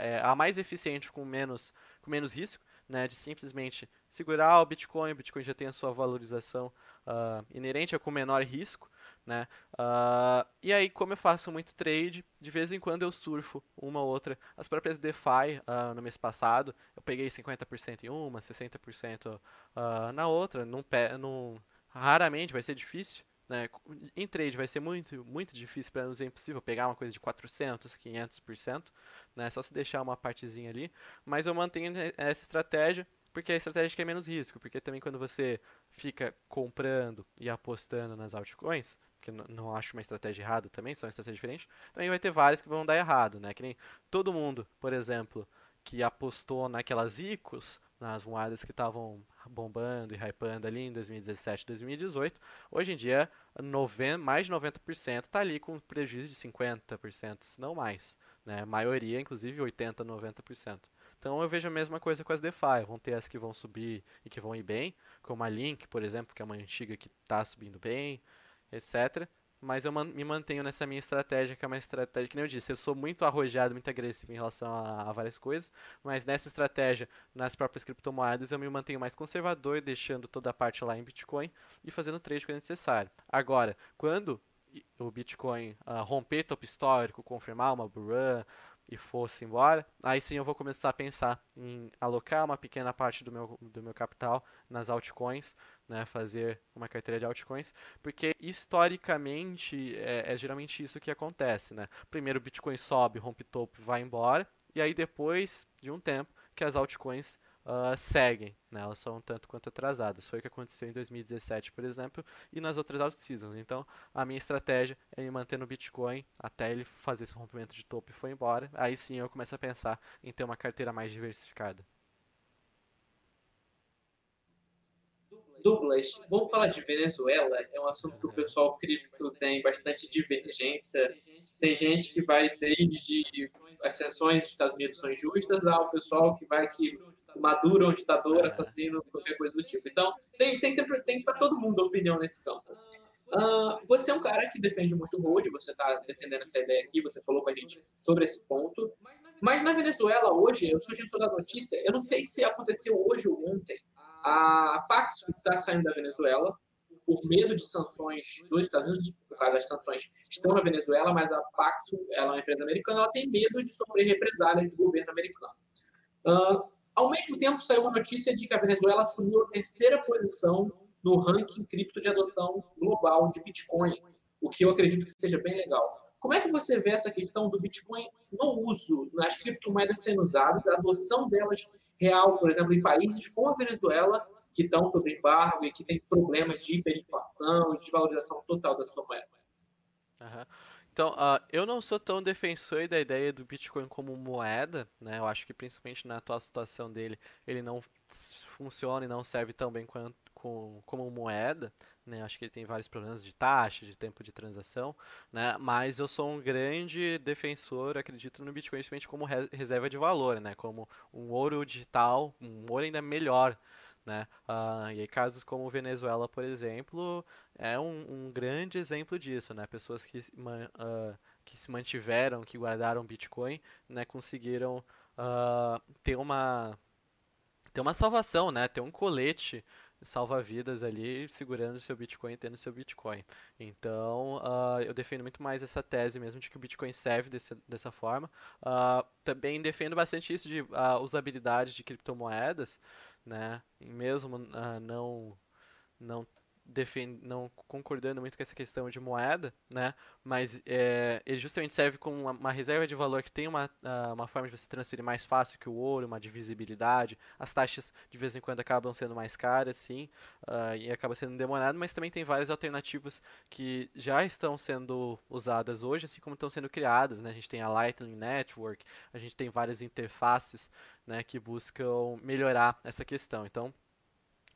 é a mais eficiente com menos, com menos risco, né, de simplesmente segurar o Bitcoin. O Bitcoin já tem a sua valorização uh, inerente, é com menor risco. Né? Uh, e aí, como eu faço muito trade, de vez em quando eu surfo uma ou outra. As próprias DeFi, uh, no mês passado, eu peguei 50% em uma, 60% uh, na outra. Num, num, raramente vai ser difícil. Né? Em trade vai ser muito, muito difícil, para não dizer impossível, pegar uma coisa de 400, 500%, né? só se deixar uma partezinha ali. Mas eu mantenho essa estratégia porque a estratégia é menos risco, porque também quando você fica comprando e apostando nas altcoins, que não acho uma estratégia errada também, são estratégias diferentes, também vai ter várias que vão dar errado, né? Que nem todo mundo, por exemplo, que apostou naquelas ICOs, nas moedas que estavam bombando e hypando ali em 2017, 2018, hoje em dia 90, mais de 90% está ali com prejuízo de 50%, se não mais. Né? A maioria, inclusive 80%, 90%. Então eu vejo a mesma coisa com as DeFi. Vão ter as que vão subir e que vão ir bem, como a Link, por exemplo, que é uma antiga que está subindo bem etc. Mas eu me mantenho nessa minha estratégia, que é uma estratégia que nem eu disse, eu sou muito arrojado, muito agressivo em relação a, a várias coisas, mas nessa estratégia, nas próprias criptomoedas, eu me mantenho mais conservador, deixando toda a parte lá em Bitcoin e fazendo trade quando necessário. Agora, quando o Bitcoin uh, romper topo histórico, confirmar uma run, e fosse embora, aí sim eu vou começar a pensar em alocar uma pequena parte do meu, do meu capital nas altcoins, né, fazer uma carteira de altcoins, porque historicamente é, é geralmente isso que acontece. Né? Primeiro o Bitcoin sobe, rompe topo, vai embora, e aí depois de um tempo que as altcoins uh, seguem, né? elas são tanto quanto atrasadas. Foi o que aconteceu em 2017, por exemplo, e nas outras out seasons. Então, a minha estratégia é me manter no Bitcoin até ele fazer esse rompimento de topo e foi embora. Aí sim eu começo a pensar em ter uma carteira mais diversificada. Douglas, vamos falar de Venezuela. É um assunto que o pessoal cripto tem bastante divergência. Tem gente que vai desde as sanções dos Estados Unidos são injustas ao pessoal que vai que Maduro é um ditador, é. assassino, qualquer coisa do tipo. Então, tem, tem, tem, para todo mundo opinião nesse campo. Uh, você é um cara que defende muito o você está defendendo essa ideia aqui, você falou com a gente sobre esse ponto. Mas na Venezuela, hoje, eu sou gestor da notícia, eu não sei se aconteceu hoje ou ontem. A Pax está saindo da Venezuela por medo de sanções dos Estados Unidos, por causa das sanções estão na Venezuela, mas a Paxo, ela é uma empresa americana, ela tem medo de sofrer represálias do governo americano. Uh, ao mesmo tempo, saiu uma notícia de que a Venezuela assumiu a terceira posição no ranking cripto de adoção global de Bitcoin, o que eu acredito que seja bem legal. Como é que você vê essa questão do Bitcoin no uso, nas criptomoedas sendo usadas, a adoção delas real, por exemplo, em países como a Venezuela, que estão sob embargo e que tem problemas de hiperinflação e desvalorização total da sua moeda? Uhum. Então, uh, eu não sou tão defensor da ideia do Bitcoin como moeda, né? Eu acho que principalmente na atual situação dele, ele não funciona e não serve tão bem quanto, com, como moeda, né? Acho que ele tem vários problemas de taxa, de tempo de transação, né? Mas eu sou um grande defensor, acredito no Bitcoin principalmente como reserva de valor, né? Como um ouro digital, um ouro ainda melhor, né? Uh, e casos como Venezuela, por exemplo, é um, um grande exemplo disso, né? Pessoas que, uh, que se mantiveram, que guardaram Bitcoin, né? Conseguiram uh, ter uma ter uma salvação, né? Ter um colete salva-vidas ali, segurando seu Bitcoin tendo seu Bitcoin. Então, uh, eu defendo muito mais essa tese mesmo de que o Bitcoin serve desse, dessa forma. Uh, também defendo bastante isso de uh, usabilidade de criptomoedas, né? E mesmo não não defend, não concordando muito com essa questão de moeda, né? Mas é, ele justamente serve como uma, uma, reserva de valor que tem uma, uh, uma forma de você transferir mais fácil que o ouro, uma divisibilidade. As taxas de vez em quando acabam sendo mais caras, sim, uh, e acaba sendo demorado, mas também tem várias alternativas que já estão sendo usadas hoje, assim como estão sendo criadas, né? A gente tem a Lightning Network, a gente tem várias interfaces, né, que buscam melhorar essa questão. Então,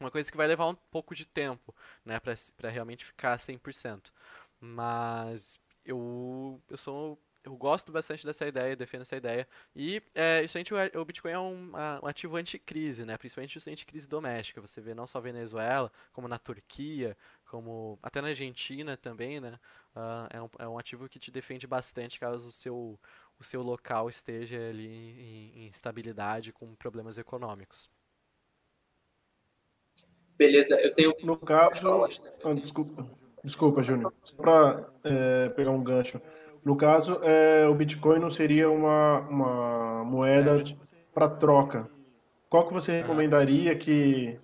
uma coisa que vai levar um pouco de tempo, né, para realmente ficar 100%. Mas eu, eu sou eu gosto bastante dessa ideia, defendo essa ideia. E é, justamente o Bitcoin é um, um ativo anticrise, né? Principalmente justamente crise doméstica. Você vê não só Venezuela, como na Turquia, como até na Argentina também, né? Uh, é, um, é um ativo que te defende bastante caso o seu, o seu local esteja ali em, em instabilidade com problemas econômicos. Beleza, eu tenho. No caso. Ah, desculpa, desculpa, Júnior. Só para é, pegar um gancho. No caso, é, o Bitcoin não seria uma, uma moeda para troca. Qual que você recomendaria que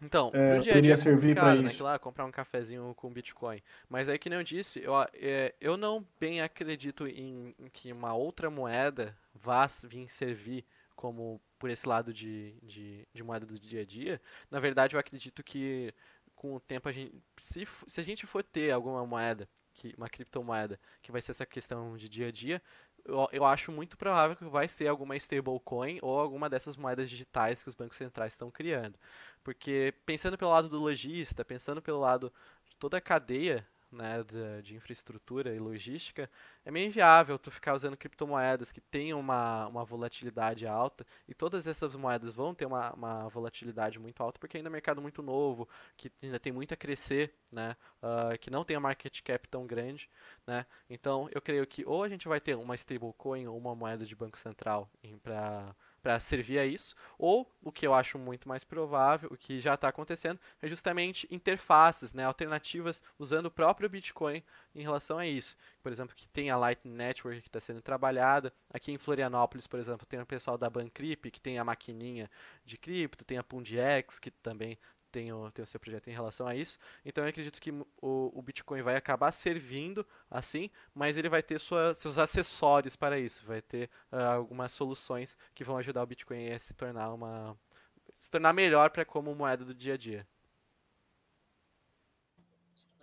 então, é, dia poderia servir para né, isso? Né, lá, comprar um cafezinho com Bitcoin. Mas aí, que nem eu disse, eu, é, eu não bem acredito em, em que uma outra moeda vá vir servir como por esse lado de, de, de, moeda do dia a dia, na verdade eu acredito que com o tempo a gente, se, se a gente for ter alguma moeda, que, uma criptomoeda, que vai ser essa questão de dia a dia, eu, eu acho muito provável que vai ser alguma stablecoin ou alguma dessas moedas digitais que os bancos centrais estão criando. Porque pensando pelo lado do lojista, pensando pelo lado de toda a cadeia né, de, de, infraestrutura e logística, é meio inviável tu ficar usando criptomoedas que tenham uma, uma volatilidade alta, e todas essas moedas vão ter uma, uma volatilidade muito alta, porque ainda é um mercado muito novo, que ainda tem muito a crescer, né, uh, que não tem a market cap tão grande, né, então eu creio que ou a gente vai ter uma stablecoin ou uma moeda de banco central para para servir a isso, ou o que eu acho muito mais provável, o que já está acontecendo, é justamente interfaces, né, alternativas usando o próprio Bitcoin em relação a isso. Por exemplo, que tem a Lightning Network que está sendo trabalhada. Aqui em Florianópolis, por exemplo, tem o pessoal da Bancrypt que tem a maquininha de cripto, tem a Pundex que também tem o, tem o seu projeto em relação a isso. Então eu acredito que o, o Bitcoin vai acabar servindo assim, mas ele vai ter sua, seus acessórios para isso, vai ter uh, algumas soluções que vão ajudar o Bitcoin a se tornar uma se tornar melhor para como moeda do dia a dia.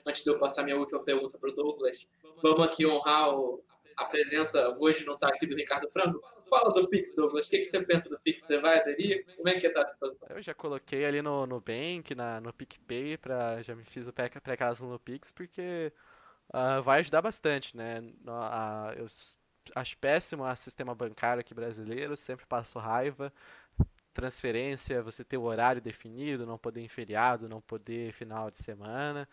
Antes de eu passar minha última pergunta para o Douglas, vamos aqui honrar o, a presença, hoje não está aqui do Ricardo Franco, Fala do Pix, Douglas. O que, que você pensa do Pix? Você vai aderir? Como é que tá a situação? Eu já coloquei ali no, no Bank, na, no PicPay, pra, já me fiz o pré-caso no Pix, porque uh, vai ajudar bastante, né? Uh, eu acho péssimo o sistema bancário aqui brasileiro, sempre passo raiva. Transferência, você ter o horário definido, não poder em feriado, não poder final de semana.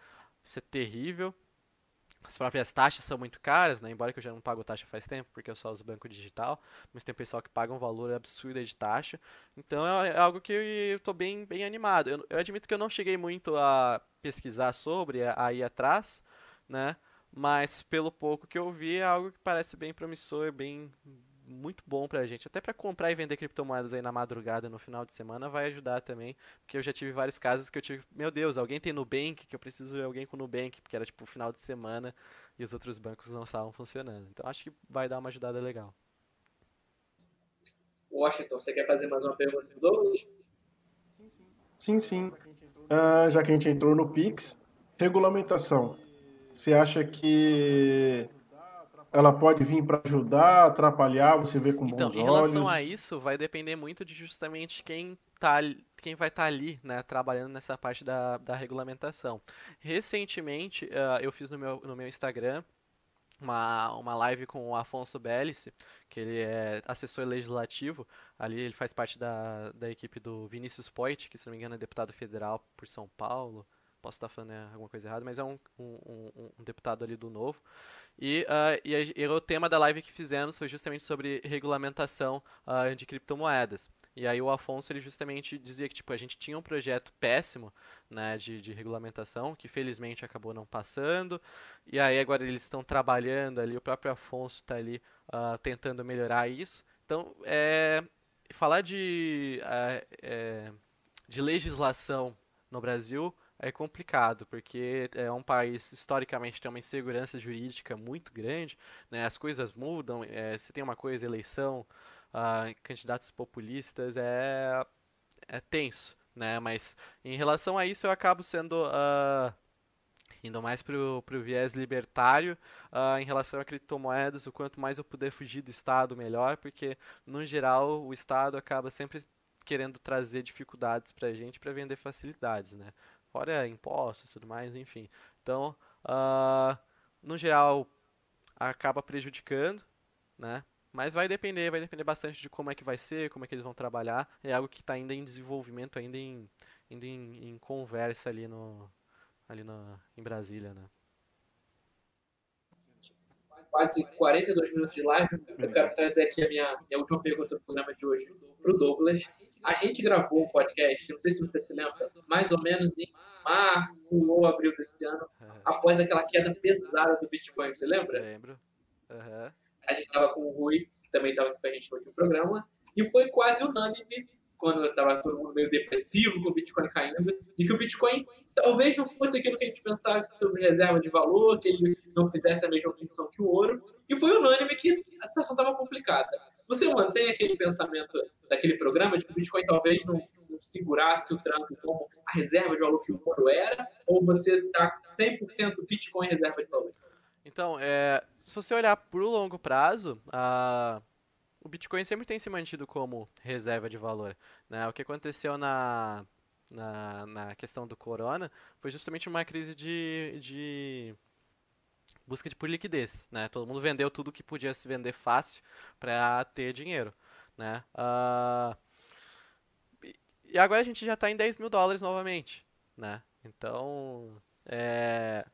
Isso é terrível. As próprias taxas são muito caras, né? Embora que eu já não pago taxa faz tempo, porque eu só uso banco digital, mas tem pessoal que paga um valor absurdo de taxa. Então é, é algo que eu estou bem, bem animado. Eu, eu, admito que eu não cheguei muito a pesquisar sobre, a ir atrás, né? Mas pelo pouco que eu vi, é algo que parece bem promissor, bem, muito bom pra gente. Até para comprar e vender criptomoedas aí na madrugada, no final de semana, vai ajudar também. Porque eu já tive vários casos que eu tive, meu Deus, alguém tem Nubank, que eu preciso de alguém com Nubank, porque era tipo final de semana e os outros bancos não estavam funcionando. Então acho que vai dar uma ajudada legal. Washington, você quer fazer mais uma pergunta Douglas? Sim, sim. Uh, já que a gente entrou no Pix, regulamentação. você acha que ela pode vir para ajudar, atrapalhar, você vê com bons então, olhos? Em relação a isso, vai depender muito de justamente quem, tá, quem vai estar tá ali, né, trabalhando nessa parte da, da regulamentação. Recentemente, uh, eu fiz no meu, no meu Instagram uma, uma live com o Afonso Bellice, que ele é assessor legislativo, ali ele faz parte da, da equipe do Vinícius Poit, que se não me engano é deputado federal por São Paulo, posso estar falando né, alguma coisa errada, mas é um, um, um, um deputado ali do Novo. E, uh, e, e, o tema da live que fizemos foi justamente sobre regulamentação uh, de criptomoedas. E aí o Afonso ele justamente dizia que tipo, a gente tinha um projeto péssimo né, de, de regulamentação, que felizmente acabou não passando. E aí agora eles estão trabalhando ali, o próprio Afonso está ali uh, tentando melhorar isso. Então, é, falar de, é, de legislação no Brasil é complicado, porque é um país historicamente tem uma insegurança jurídica muito grande, né? as coisas mudam, é, se tem uma coisa, eleição, uh, candidatos populistas, é, é tenso, né? mas em relação a isso eu acabo sendo... Uh, indo mais para o viés libertário uh, em relação a criptomoedas, o quanto mais eu puder fugir do Estado, melhor, porque, no geral, o Estado acaba sempre querendo trazer dificuldades para a gente para vender facilidades, né? Fora impostos e tudo mais, enfim. Então, uh, no geral, acaba prejudicando, né? Mas vai depender, vai depender bastante de como é que vai ser, como é que eles vão trabalhar. É algo que está ainda em desenvolvimento, ainda em, ainda em, em conversa ali, no, ali no, em Brasília, né? Quase 42 minutos de live. Eu quero trazer aqui a minha, minha última pergunta do programa de hoje para o Douglas. A gente gravou um podcast, não sei se você se lembra, mais ou menos em março ou abril desse ano, após aquela queda pesada do Bitcoin, você lembra? Lembro. Uhum. A gente estava com o Rui, que também estava aqui com a gente no último programa, e foi quase unânime, quando estava todo mundo meio depressivo com o Bitcoin caindo, de que o Bitcoin talvez não fosse aquilo que a gente pensava sobre reserva de valor, que ele não fizesse a mesma função que o ouro, e foi unânime que a situação estava complicada. Você mantém aquele pensamento daquele programa de que o Bitcoin talvez não, não segurasse o tranco como a reserva de valor que o ouro era, ou você está 100% Bitcoin reserva de valor? Então, é, se você olhar para o longo prazo, a, o Bitcoin sempre tem se mantido como reserva de valor. Né? O que aconteceu na, na, na questão do corona foi justamente uma crise de, de busca de por liquidez, né? Todo mundo vendeu tudo que podia se vender fácil para ter dinheiro, né? Uh, e agora a gente já está em 10 mil dólares novamente, né? Então, é,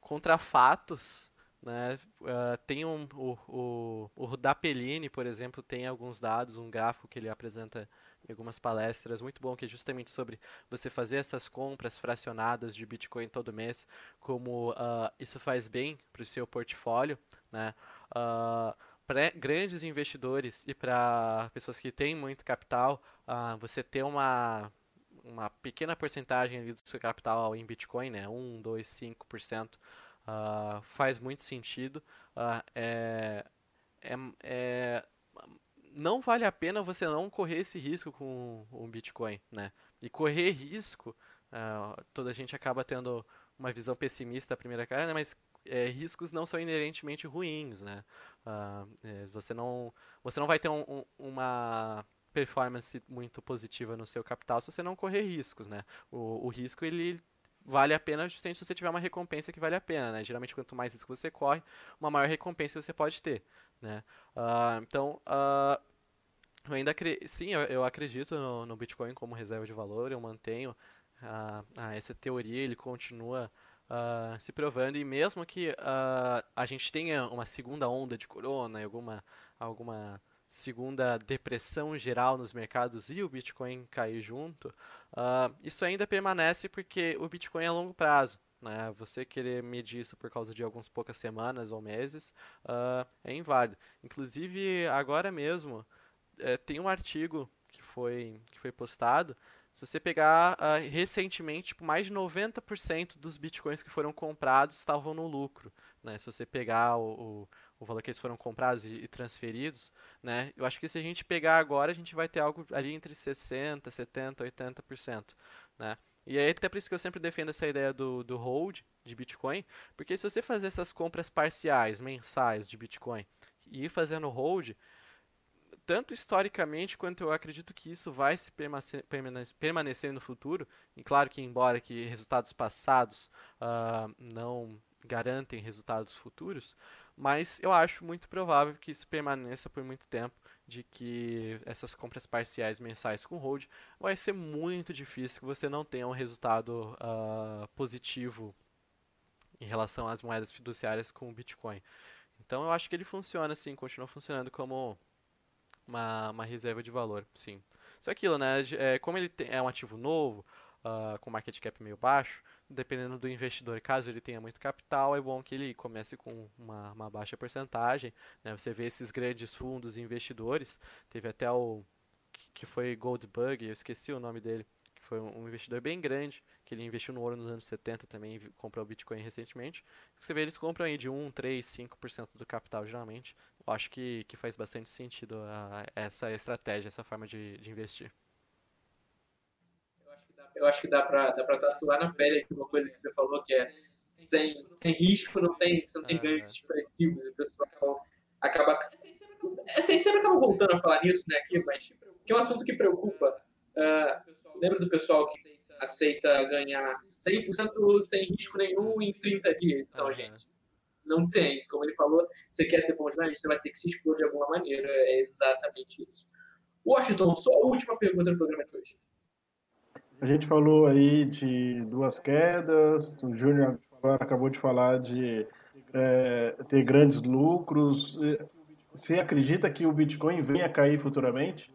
contra fatos, né? Uh, tem um, o, o, o Dapellini, por exemplo, tem alguns dados, um gráfico que ele apresenta em algumas palestras, muito bom, que é justamente sobre você fazer essas compras fracionadas de Bitcoin todo mês, como uh, isso faz bem para o seu portfólio, né? Uh, para grandes investidores e para pessoas que têm muito capital, uh, você ter uma, uma pequena porcentagem do seu capital em Bitcoin, né? 1, 2, 5%, uh, faz muito sentido. Uh, é, é, é, não vale a pena você não correr esse risco com o Bitcoin, né? E correr risco, uh, toda a gente acaba tendo uma visão pessimista à primeira cara, né? mas é, riscos não são inerentemente ruins, né? Uh, é, você, não, você não vai ter um, um, uma performance muito positiva no seu capital se você não correr riscos, né? O, o risco, ele vale a pena justamente se você tiver uma recompensa que vale a pena, né? Geralmente, quanto mais risco você corre, uma maior recompensa você pode ter, né? Uh, então, uh, eu ainda sim, eu, eu acredito no, no, Bitcoin como reserva de valor, eu mantenho uh, essa teoria, ele continua se provando, e mesmo que a gente tenha uma segunda onda de corona, alguma, alguma segunda depressão geral nos mercados e o Bitcoin cair junto, isso ainda permanece porque o Bitcoin é a longo prazo. Né? Você querer medir isso por causa de algumas poucas semanas ou meses uh, é inválido. Inclusive, agora mesmo, é, tem um artigo que foi, que foi postado. Se você pegar uh, recentemente, tipo, mais de 90% dos bitcoins que foram comprados estavam no lucro. Né? Se você pegar o, o o valor que eles foram comprados e, transferidos, né? Eu acho que se a gente pegar agora, a gente vai ter algo ali entre 60, 70, 80%, né? E aí até por isso que eu sempre defendo essa ideia do, do hold de Bitcoin, porque se você fazer essas compras parciais, mensais de Bitcoin e ir fazendo hold, tanto historicamente quanto eu acredito que isso vai se permanecer no futuro. E claro que embora que resultados passados uh, não garantem resultados futuros, mas eu acho muito provável que isso permaneça por muito tempo, de que essas compras parciais mensais com hold vai ser muito difícil que você não tenha um resultado uh, positivo em relação às moedas fiduciárias com o Bitcoin. Então eu acho que ele funciona assim, continua funcionando como uma, uma reserva de valor, sim. Só aquilo, né? É, como ele tem, é um ativo novo, uh, com market cap meio baixo, dependendo do investidor, caso ele tenha muito capital, é bom que ele comece com uma, uma baixa porcentagem. Né? Você vê esses grandes fundos investidores, teve até o que foi Goldbug, eu esqueci o nome dele, que foi um investidor bem grande, que ele investiu no ouro nos anos 70 também, comprou o Bitcoin recentemente. Você vê, eles compram aí de 1, 3, 5% do capital, geralmente. Eu acho que, que faz bastante sentido a, essa estratégia, essa forma de, de investir. Eu acho que dá para dá pra tatuar na pele uma coisa que você falou, que é sem, sem risco não tem, você não tem ganhos expressivos, e o pessoal acaba... A gente sempre acaba voltando a falar nisso, né, aqui, mas que é um assunto que preocupa. Uh, lembra do pessoal que aceita ganhar 100% sem risco nenhum em 30 dias? Então, gente, não tem. Como ele falou, você quer ter bons ganhos, você vai ter que se expor de alguma maneira. É exatamente isso. Washington, só a última pergunta do programa de hoje. A gente falou aí de duas quedas, o Júnior agora acabou de falar de é, ter grandes lucros. Você acredita que o Bitcoin venha a cair futuramente?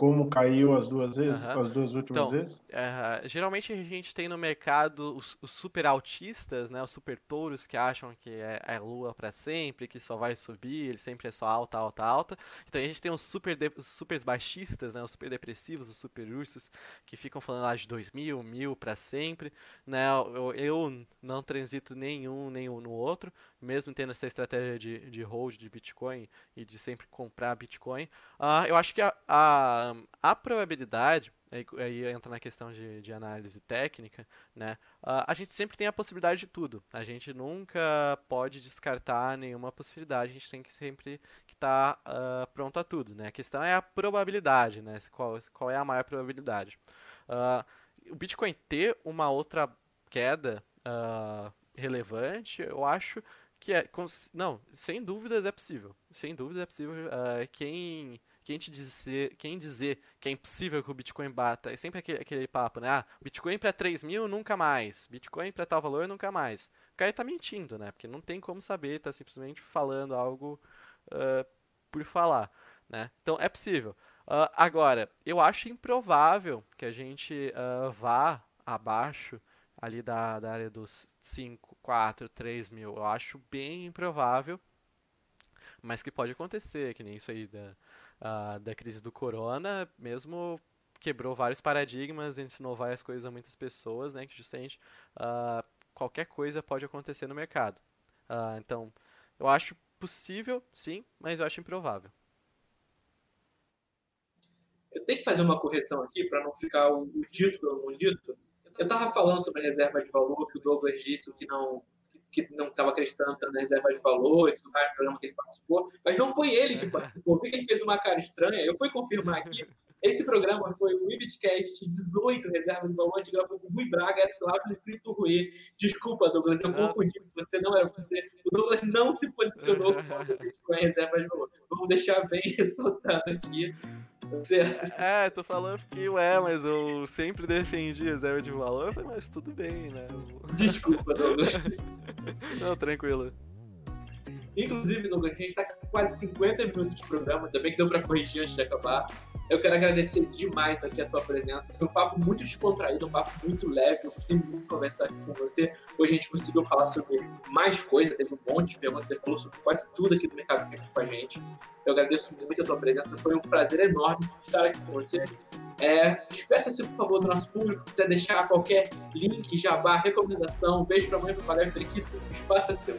Como caiu as duas vezes, uhum. as duas últimas então, vezes? Uh, geralmente a gente tem no mercado os, os, super altistas, né, os super touros que acham que é, é lua para sempre, que só vai subir, ele sempre é só alta, alta, alta. Então a gente tem os super, de, os super baixistas, né, os super depressivos, os super ursos, que ficam falando lá de 2 mil, mil para sempre. Né, eu, eu não transito nenhum, nenhum no outro, mesmo tendo essa estratégia de, de hold de Bitcoin e de sempre comprar Bitcoin. Uh, eu acho que a, a, a probabilidade, aí, aí, entra na questão de, de análise técnica, né? Uh, a gente sempre tem a possibilidade de tudo. A gente nunca pode descartar nenhuma possibilidade. A gente tem que sempre estar tá, uh, pronto a tudo, né? A questão é a probabilidade, né? Qual, qual é a maior probabilidade? o Bitcoin ter uma outra queda relevante, eu acho que é não sem dúvidas é possível. Sem dúvidas é possível uh, quem quem te dizer quem dizer que é impossível que o Bitcoin bata é sempre aquele, aquele papo né? Ah Bitcoin para 3 mil nunca mais. Bitcoin para tal valor nunca mais. O cara tá mentindo né? Porque não tem como saber tá simplesmente falando algo uh, por falar né? Então é possível. Uh, agora eu acho improvável que a gente vá abaixo ali da, da área dos 5, 4, 3 mil, eu acho bem improvável, mas que pode acontecer, que nem isso aí da, uh, da crise do corona, mesmo quebrou vários paradigmas, ensinou várias coisas a muitas pessoas, né, que justamente uh, qualquer coisa pode acontecer no mercado. Uh, então, eu acho possível, sim, mas eu acho improvável. Eu tenho que fazer uma correção aqui para não ficar o, dito pelo dito. Eu estava falando sobre a reserva de valor, que o Douglas disse que não que não estava acreditando na reserva de valor e tudo mais, programa que ele participou, mas não foi ele que participou. Por que ele fez uma cara estranha? Eu fui confirmar aqui. Esse programa foi o Ibitcast 18, reserva de valor, antiga com o Rui Braga, Edslavo e Frito Rui. Desculpa, Douglas, eu não. confundi. Você não era você. O Douglas não se posicionou com a (laughs) reserva de valor. Vamos deixar bem (laughs) ressaltado aqui. Certo. É, tô falando que, ué, mas eu sempre defendi reserva de valor. Eu falei, mas tudo bem, né? Desculpa, Douglas. Não, tranquilo. Inclusive, Douglas, a gente tá com quase 50 minutos de programa, também que deu pra corrigir antes de acabar. Eu quero agradecer demais aqui a tua presença. Foi um papo muito descontraído, um papo muito leve. Eu gostei muito de conversar aqui com você. Hoje a gente conseguiu falar sobre mais coisas, teve um monte de perguntas. Você falou sobre quase tudo aqui do mercado aqui com a gente. Eu agradeço muito a tua presença. Foi um prazer enorme estar aqui com você. É, Despeça-se, por favor, do nosso público. Se quiser deixar qualquer link, jabá, recomendação, beijo pra mãe, pro pai, periquito, o espaço é seu.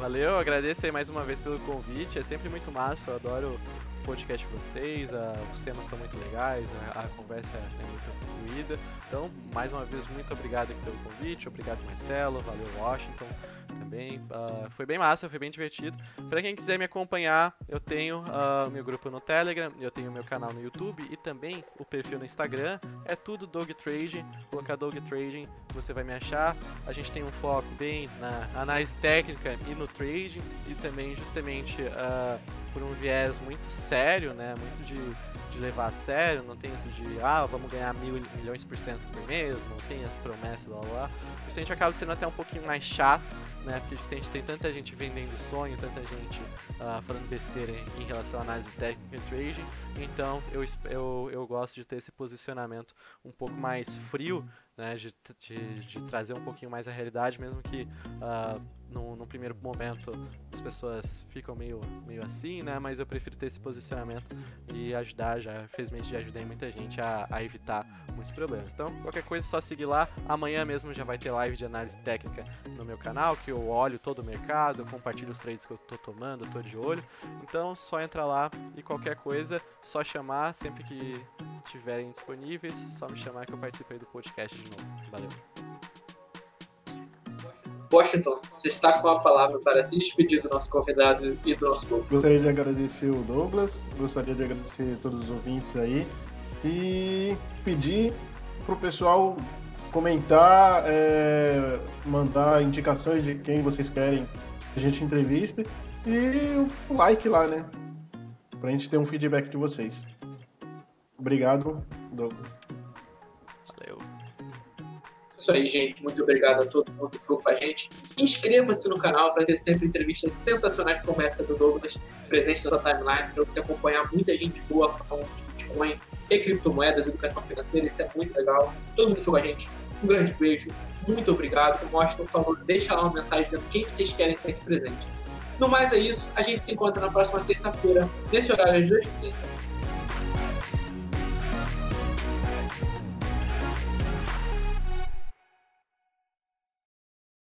Valeu, agradeço aí mais uma vez pelo convite, é sempre muito massa, eu adoro o podcast de vocês, a, os temas são muito legais, a, a conversa é muito fluida. Então, mais uma vez, muito obrigado pelo convite, obrigado Marcelo, valeu Washington também. Uh, foi bem massa, foi bem divertido. Para quem quiser me acompanhar, eu tenho uh, meu grupo no Telegram, eu tenho meu canal no YouTube e também o perfil no Instagram. É tudo Dog Trading. Colocar Dog Trading, você vai me achar. A gente tem um foco bem na análise técnica e no trading e também justamente uh, por um viés muito sério, né? Muito de de levar a sério, não tem isso de, ah, vamos ganhar mil milhões por cento por mês, não tem as promessas, blá blá. Isso a gente acaba sendo até um pouquinho mais chato, né? Porque a gente tem tanta gente vendendo sonho, tanta gente uh, falando besteira em relação à análise técnica e trading, então eu, eu, eu gosto de ter esse posicionamento um pouco mais frio, né? De, de, de trazer um pouquinho mais a realidade, mesmo que. Uh, num, num, primeiro momento as pessoas ficam meio, meio assim, né? Mas eu prefiro ter esse posicionamento e ajudar, já felizmente já ajudei muita gente a, a evitar muitos problemas. Então, qualquer coisa é só seguir lá. Amanhã mesmo já vai ter live de análise técnica no meu canal, que eu olho todo o mercado, compartilho os trades que eu tô tomando, tô de olho. Então, só entra lá e qualquer coisa, só chamar sempre que estiverem disponíveis, só me chamar que eu participo aí do podcast de novo. Valeu. Washington, você está com a palavra para se despedir do nosso convidado e do nosso grupo. Gostaria de agradecer o Douglas, gostaria de agradecer a todos os ouvintes aí e pedir para o pessoal comentar, é, mandar indicações de quem vocês querem que a gente entreviste e o like lá, né? Para a gente ter um feedback de vocês. Obrigado, Douglas. Isso aí, gente. Muito obrigado a todo mundo que foi com a gente. Inscreva-se no canal para ter sempre entrevistas sensacionais como essa do Douglas presente na sua timeline, para você acompanhar muita gente boa falando de Bitcoin e criptomoedas, educação financeira. Isso é muito legal. Todo mundo foi com a gente. Um grande beijo. Muito obrigado. Mostra, por favor, deixa lá uma mensagem dizendo quem vocês querem ter aqui presente. No mais é isso. A gente se encontra na próxima terça-feira, nesse horário às 2h30